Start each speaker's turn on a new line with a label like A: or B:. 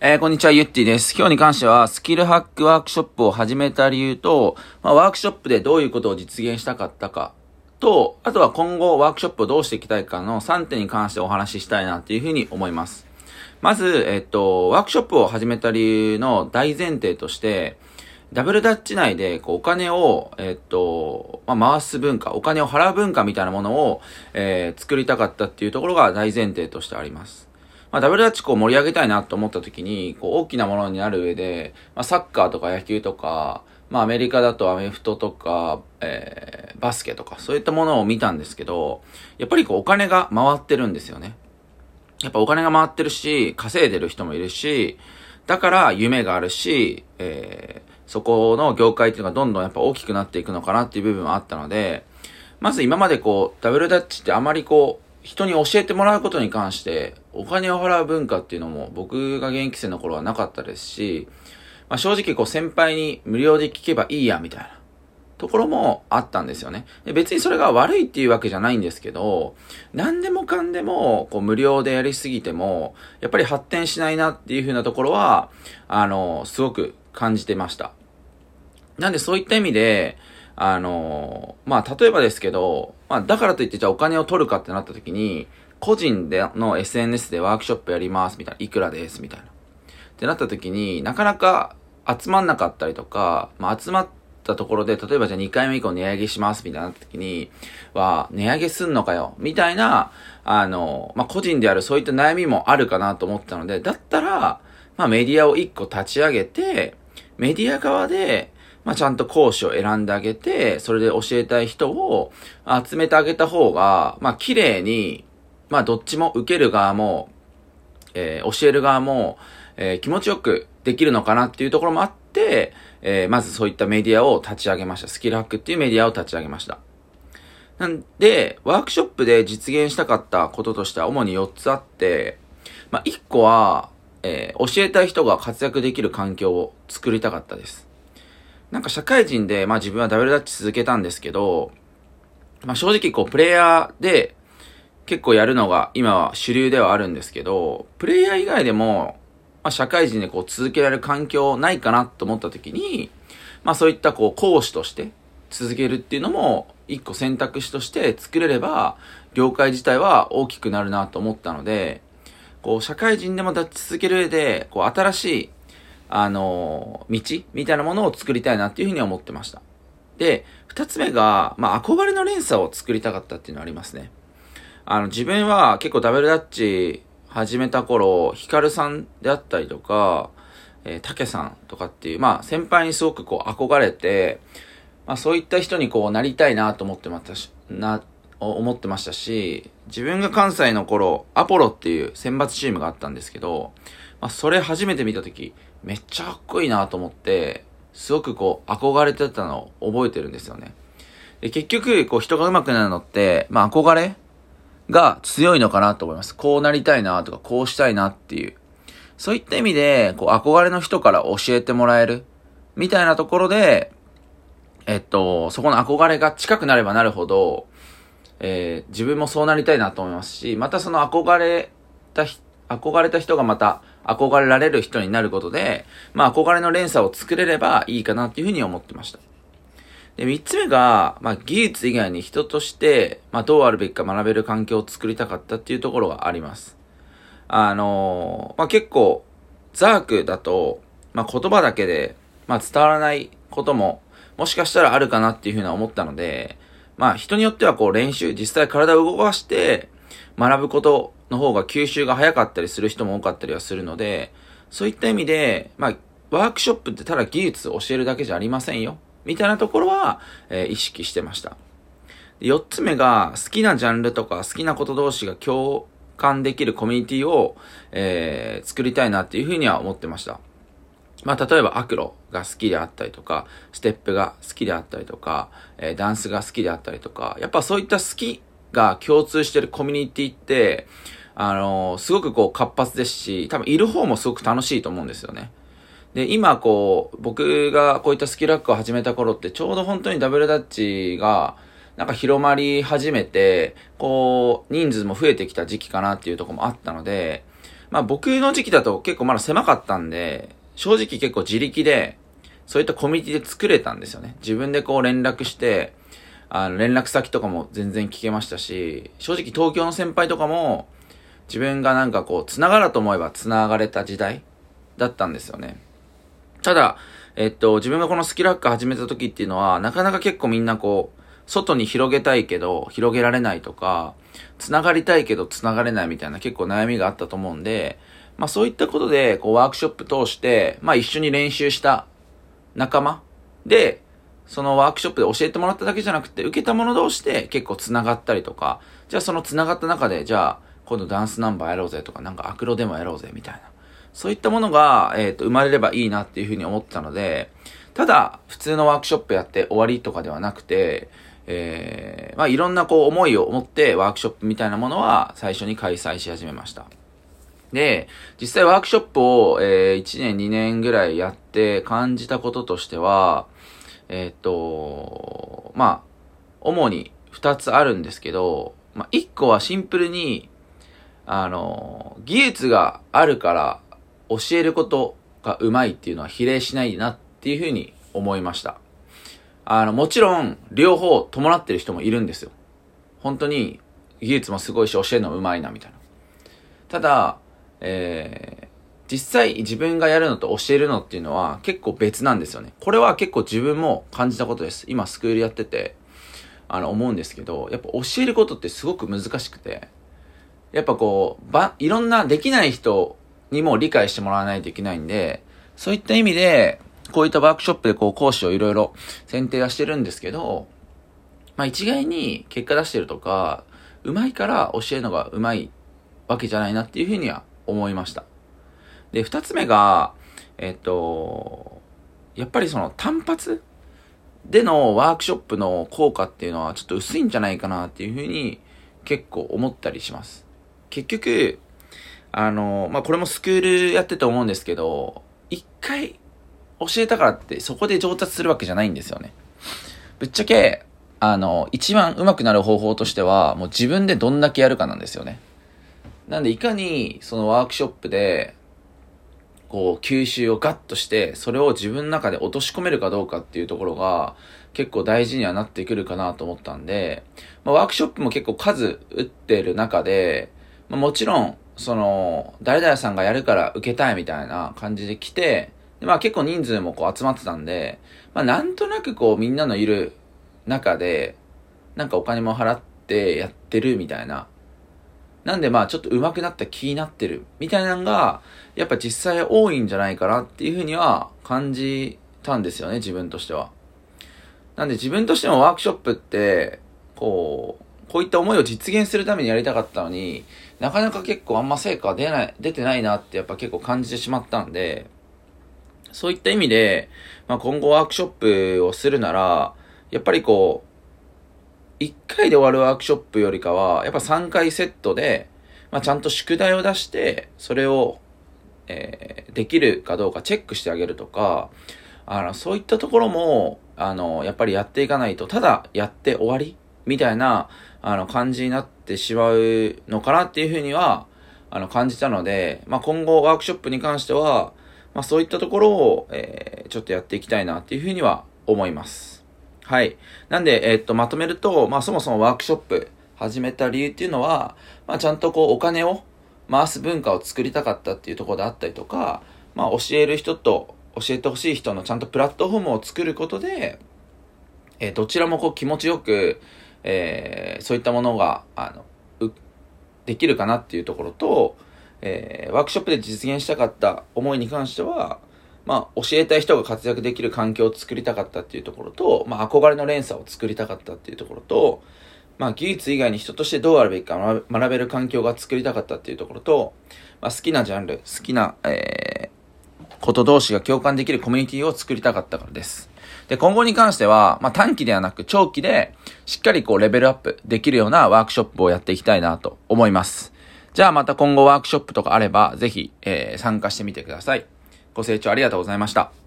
A: えー、こんにちは、ゆってぃです。今日に関しては、スキルハックワークショップを始めた理由と、まあ、ワークショップでどういうことを実現したかったか、と、あとは今後ワークショップをどうしていきたいかの3点に関してお話ししたいなっていうふうに思います。まず、えっと、ワークショップを始めた理由の大前提として、ダブルダッチ内でこうお金を、えっと、まあ、回す文化、お金を払う文化みたいなものを、えー、作りたかったっていうところが大前提としてあります。まあ、ダブルダッチこう盛り上げたいなと思った時に、こう大きなものになる上で、まあ、サッカーとか野球とか、まあ、アメリカだとアメフトとか、えー、バスケとか、そういったものを見たんですけど、やっぱりこうお金が回ってるんですよね。やっぱお金が回ってるし、稼いでる人もいるし、だから夢があるし、えー、そこの業界っていうのがどんどんやっぱ大きくなっていくのかなっていう部分もあったので、まず今までこう、ダブルダッチってあまりこう、人に教えてもらうことに関して、お金を払う文化っていうのも僕が現役生の頃はなかったですし、まあ、正直こう先輩に無料で聞けばいいやみたいなところもあったんですよね。で別にそれが悪いっていうわけじゃないんですけど、何でもかんでもこう無料でやりすぎても、やっぱり発展しないなっていう風なところは、あの、すごく感じてました。なんでそういった意味で、あの、まあ、例えばですけど、まあ、だからといってじゃあお金を取るかってなった時に、個人での SNS でワークショップやりますみたいな、いくらですみたいな。ってなった時になかなか集まんなかったりとか、まあ、集まったところで、例えばじゃあ2回目以降値上げしますみたいな時に、は、値上げすんのかよみたいな、あの、まあ、個人であるそういった悩みもあるかなと思ったので、だったら、まあ、メディアを1個立ち上げて、メディア側で、まあ、ちゃんと講師を選んであげて、それで教えたい人を集めてあげた方が、まあ、綺麗に、まあ、どっちも受ける側も、えー、教える側も、えー、気持ちよくできるのかなっていうところもあって、えー、まずそういったメディアを立ち上げました。スキルハックっていうメディアを立ち上げました。なんで、ワークショップで実現したかったこととしては主に4つあって、まあ、1個は、えー、教えたい人が活躍できる環境を作りたかったです。なんか社会人で、まあ自分はダブルダッチ続けたんですけど、まあ正直こうプレイヤーで結構やるのが今は主流ではあるんですけど、プレイヤー以外でも、まあ社会人でこう続けられる環境ないかなと思った時に、まあそういったこう講師として続けるっていうのも一個選択肢として作れれば、業界自体は大きくなるなと思ったので、こう社会人でも立ち続ける上で、こう新しいあの、道みたいなものを作りたいなっていうふうに思ってました。で、二つ目が、まあ、憧れの連鎖を作りたかったっていうのはありますね。あの、自分は結構ダブルダッチ始めた頃、ヒカルさんであったりとか、えー、タケさんとかっていう、まあ、先輩にすごくこう憧れて、まあ、そういった人にこうなりたいなと思ってましたし、な、思ってましたし、自分が関西の頃、アポロっていう選抜チームがあったんですけど、まあ、それ初めて見たとき、めっちゃかっこいいなと思って、すごくこう、憧れてたのを覚えてるんですよね。で結局、こう、人が上手くなるのって、まあ、憧れが強いのかなと思います。こうなりたいなとか、こうしたいなっていう。そういった意味で、こう、憧れの人から教えてもらえる。みたいなところで、えっと、そこの憧れが近くなればなるほど、えー、自分もそうなりたいなと思いますし、またその憧れた人、憧れた人がまた憧れられる人になることで、まあ憧れの連鎖を作れればいいかなっていうふうに思ってました。で、三つ目が、まあ技術以外に人として、まあどうあるべきか学べる環境を作りたかったっていうところがあります。あのー、まあ結構、ザークだと、まあ言葉だけで、まあ伝わらないことも、もしかしたらあるかなっていうふうに思ったので、まあ人によってはこう練習、実際体を動かして学ぶことの方が吸収が早かったりする人も多かったりはするので、そういった意味で、まあ、ワークショップってただ技術を教えるだけじゃありませんよ。みたいなところは、えー、意識してました。四つ目が、好きなジャンルとか好きなこと同士が共感できるコミュニティを、えー、作りたいなっていうふうには思ってました。まあ、例えばアクロが好きであったりとか、ステップが好きであったりとか、えー、ダンスが好きであったりとか、やっぱそういった好きが共通してるコミュニティって、あの、すごくこう活発ですし、多分いる方もすごく楽しいと思うんですよね。で、今こう、僕がこういったスキルアックを始めた頃ってちょうど本当にダブルダッチが、なんか広まり始めて、こう、人数も増えてきた時期かなっていうとこもあったので、まあ僕の時期だと結構まだ狭かったんで、正直結構自力で、そういったコミュニティで作れたんですよね。自分でこう連絡して、あの、連絡先とかも全然聞けましたし、正直東京の先輩とかも、自分がなんかこう、繋がると思えば繋がれた時代だったんですよね。ただ、えっと、自分がこのスキルハッカー始めた時っていうのは、なかなか結構みんなこう、外に広げたいけど、広げられないとか、繋がりたいけど繋がれないみたいな結構悩みがあったと思うんで、まあそういったことで、こうワークショップ通して、まあ一緒に練習した仲間で、そのワークショップで教えてもらっただけじゃなくて、受けた者同士で結構繋がったりとか、じゃあその繋がった中で、じゃあ今度ダンスナンバーやろうぜとか、なんかアクロデモやろうぜみたいな。そういったものが、えっ、ー、と、生まれればいいなっていうふうに思ったので、ただ、普通のワークショップやって終わりとかではなくて、えー、まあいろんなこう思いを持ってワークショップみたいなものは最初に開催し始めました。で、実際ワークショップを、えー、1年2年ぐらいやって感じたこととしては、えー、っと、まあ、主に2つあるんですけど、まあ、1個はシンプルに、あの、技術があるから教えることがうまいっていうのは比例しないなっていうふうに思いました。あの、もちろん、両方伴ってる人もいるんですよ。本当に、技術もすごいし、教えるのうまいな、みたいな。ただ、えー、実際自分がやるのと教えるのっていうのは結構別なんですよね。これは結構自分も感じたことです。今スクールやってて、あの、思うんですけど、やっぱ教えることってすごく難しくて、やっぱこう、ば、いろんなできない人にも理解してもらわないといけないんで、そういった意味で、こういったワークショップでこう講師をいろいろ選定はしてるんですけど、まあ一概に結果出してるとか、うまいから教えるのがうまいわけじゃないなっていうふうには思いました。で、二つ目が、えっと、やっぱりその単発でのワークショップの効果っていうのはちょっと薄いんじゃないかなっていうふうに結構思ったりします。結局、あの、まあ、これもスクールやってて思うんですけど、一回教えたからってそこで上達するわけじゃないんですよね。ぶっちゃけ、あの、一番上手くなる方法としては、もう自分でどんだけやるかなんですよね。なんで、いかに、そのワークショップで、こう、吸収をガッとして、それを自分の中で落とし込めるかどうかっていうところが、結構大事にはなってくるかなと思ったんで、まあ、ワークショップも結構数打ってる中で、まあ、もちろん、その、誰々さんがやるから受けたいみたいな感じで来て、でまあ結構人数もこう集まってたんで、まあなんとなくこうみんなのいる中で、なんかお金も払ってやってるみたいな。なんでまあちょっと上手くなった気になってるみたいなのが、やっぱ実際多いんじゃないかなっていうふうには感じたんですよね、自分としては。なんで自分としてもワークショップって、こう、こういった思いを実現するためにやりたかったのに、なかなか結構あんま成果出ない、出てないなってやっぱ結構感じてしまったんで、そういった意味で、まあ、今後ワークショップをするなら、やっぱりこう、1回で終わるワークショップよりかは、やっぱ3回セットで、まあ、ちゃんと宿題を出して、それを、えー、できるかどうかチェックしてあげるとか、あの、そういったところも、あの、やっぱりやっていかないと、ただやって終わりみたいな、あの、感じになってしまうのかなっていうふうには、あの、感じたので、まあ、今後ワークショップに関しては、まあそういったところを、えー、ちょっとやっていきたいなっていうふうには思います。はい。なんで、えー、っと、まとめると、まあそもそもワークショップ始めた理由っていうのは、まあちゃんとこうお金を回す文化を作りたかったっていうところであったりとか、まあ教える人と教えてほしい人のちゃんとプラットフォームを作ることで、えー、どちらもこう気持ちよく、えー、そういったものが、あの、できるかなっていうところと、えー、ワークショップで実現したかった思いに関しては、まあ、教えたい人が活躍できる環境を作りたかったっていうところと、まあ、憧れの連鎖を作りたかったっていうところと、まあ、技術以外に人としてどうあるべきか学べる環境が作りたかったっていうところと、まあ、好きなジャンル、好きな、えー、こと同士が共感できるコミュニティを作りたかったからです。で、今後に関しては、まあ、短期ではなく長期で、しっかりこう、レベルアップできるようなワークショップをやっていきたいなと思います。じゃあまた今後ワークショップとかあれば、ぜひ、えー、参加してみてください。ご清聴ありがとうございました。